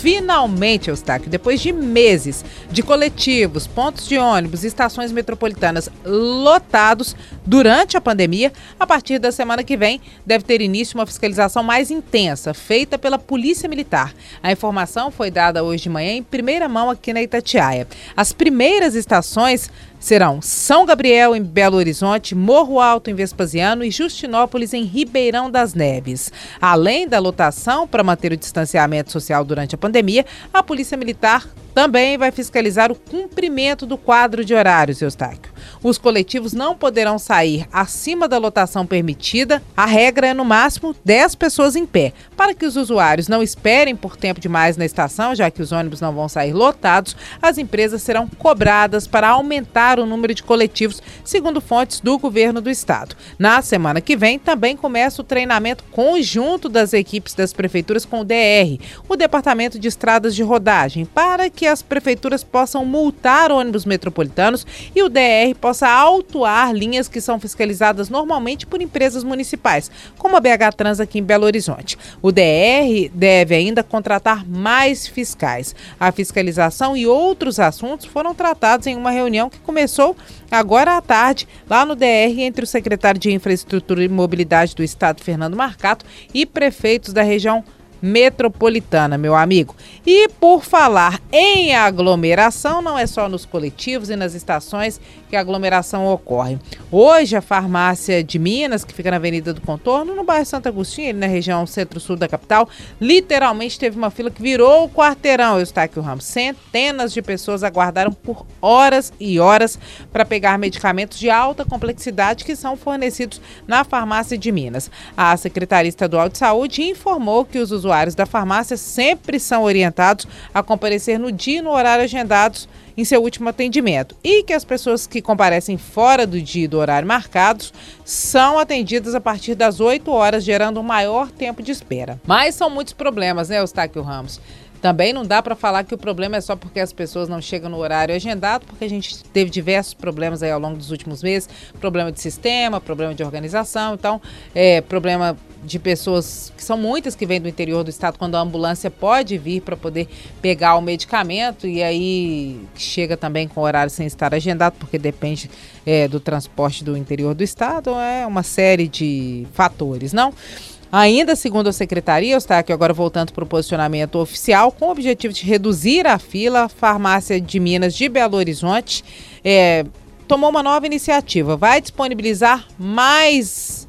Finalmente, Eustáquio, depois de meses de coletivos, pontos de ônibus e estações metropolitanas lotados durante a pandemia, a partir da semana que vem deve ter início uma fiscalização mais intensa, feita pela Polícia Militar. A informação foi dada hoje de manhã em primeira mão aqui na Itatiaia. As primeiras estações serão São Gabriel, em Belo Horizonte, Morro Alto, em Vespasiano e Justinópolis, em Ribeirão das Neves. Além da lotação para manter o distanciamento social durante a pandemia, a Polícia Militar também vai fiscalizar o cumprimento do quadro de horários, Eustáquio. Os coletivos não poderão sair acima da lotação permitida. A regra é no máximo 10 pessoas em pé, para que os usuários não esperem por tempo demais na estação, já que os ônibus não vão sair lotados. As empresas serão cobradas para aumentar o número de coletivos, segundo fontes do governo do estado. Na semana que vem também começa o treinamento conjunto das equipes das prefeituras com o DR, o Departamento de Estradas de Rodagem, para que as prefeituras possam multar ônibus metropolitanos e o DR possa autuar linhas que são fiscalizadas normalmente por empresas municipais, como a BH Trans aqui em Belo Horizonte. O DR deve ainda contratar mais fiscais. A fiscalização e outros assuntos foram tratados em uma reunião que começou agora à tarde, lá no DR, entre o secretário de Infraestrutura e Mobilidade do Estado, Fernando Marcato, e prefeitos da região metropolitana, meu amigo. E por falar em aglomeração, não é só nos coletivos e nas estações que a aglomeração ocorre. Hoje, a farmácia de Minas, que fica na Avenida do Contorno, no bairro Santo Agostinho, na região centro-sul da capital, literalmente teve uma fila que virou o quarteirão, Eustáquio Ramos. Centenas de pessoas aguardaram por horas e horas para pegar medicamentos de alta complexidade que são fornecidos na farmácia de Minas. A Secretaria Estadual de Saúde informou que os usuários da farmácia sempre são orientados a comparecer no dia e no horário agendados em seu último atendimento e que as pessoas que comparecem fora do dia e do horário marcados são atendidas a partir das 8 horas, gerando um maior tempo de espera. Mas são muitos problemas, né, Eustáquio Ramos? Também não dá para falar que o problema é só porque as pessoas não chegam no horário agendado, porque a gente teve diversos problemas aí ao longo dos últimos meses, problema de sistema, problema de organização, então, é, problema de pessoas que são muitas que vêm do interior do estado quando a ambulância pode vir para poder pegar o medicamento e aí chega também com horário sem estar agendado porque depende é, do transporte do interior do estado é uma série de fatores não Ainda segundo a secretaria, está aqui agora voltando para o posicionamento oficial, com o objetivo de reduzir a fila, a farmácia de Minas de Belo Horizonte é, tomou uma nova iniciativa. Vai disponibilizar mais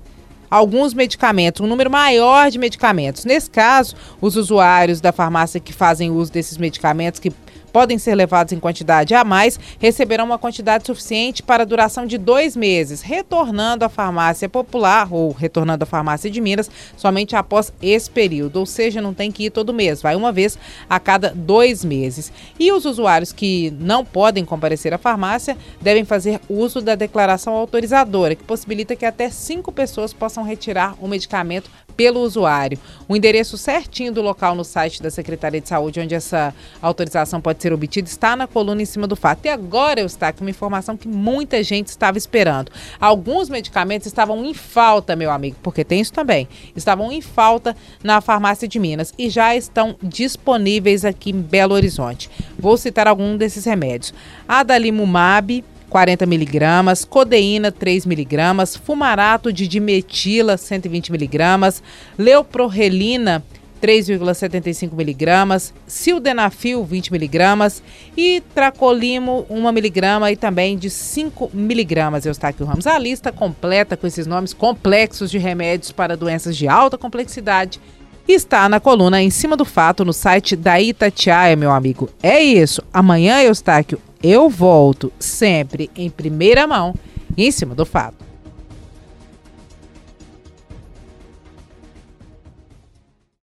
alguns medicamentos, um número maior de medicamentos. Nesse caso, os usuários da farmácia que fazem uso desses medicamentos, que podem ser levados em quantidade a mais, receberão uma quantidade suficiente para a duração de dois meses, retornando à farmácia popular ou retornando à farmácia de Minas somente após esse período. Ou seja, não tem que ir todo mês, vai uma vez a cada dois meses. E os usuários que não podem comparecer à farmácia devem fazer uso da declaração autorizadora, que possibilita que até cinco pessoas possam retirar o medicamento pelo usuário. O endereço certinho do local no site da Secretaria de Saúde, onde essa autorização pode ser obtida, está na coluna em cima do fato. E agora eu está com uma informação que muita gente estava esperando. Alguns medicamentos estavam em falta, meu amigo, porque tem isso também. Estavam em falta na farmácia de Minas e já estão disponíveis aqui em Belo Horizonte. Vou citar algum desses remédios. Adalimumab, 40 miligramas, codeína 3 miligramas, fumarato de dimetila 120 miligramas, leuprorelina 3,75 miligramas, sildenafil 20 miligramas e tracolimo 1 miligrama e também de 5 miligramas. Eustáquio Ramos. A lista completa com esses nomes complexos de remédios para doenças de alta complexidade está na coluna em cima do fato no site da Itatiaia, meu amigo. É isso. Amanhã, Eustáquio, eu volto sempre em primeira mão em cima do fato.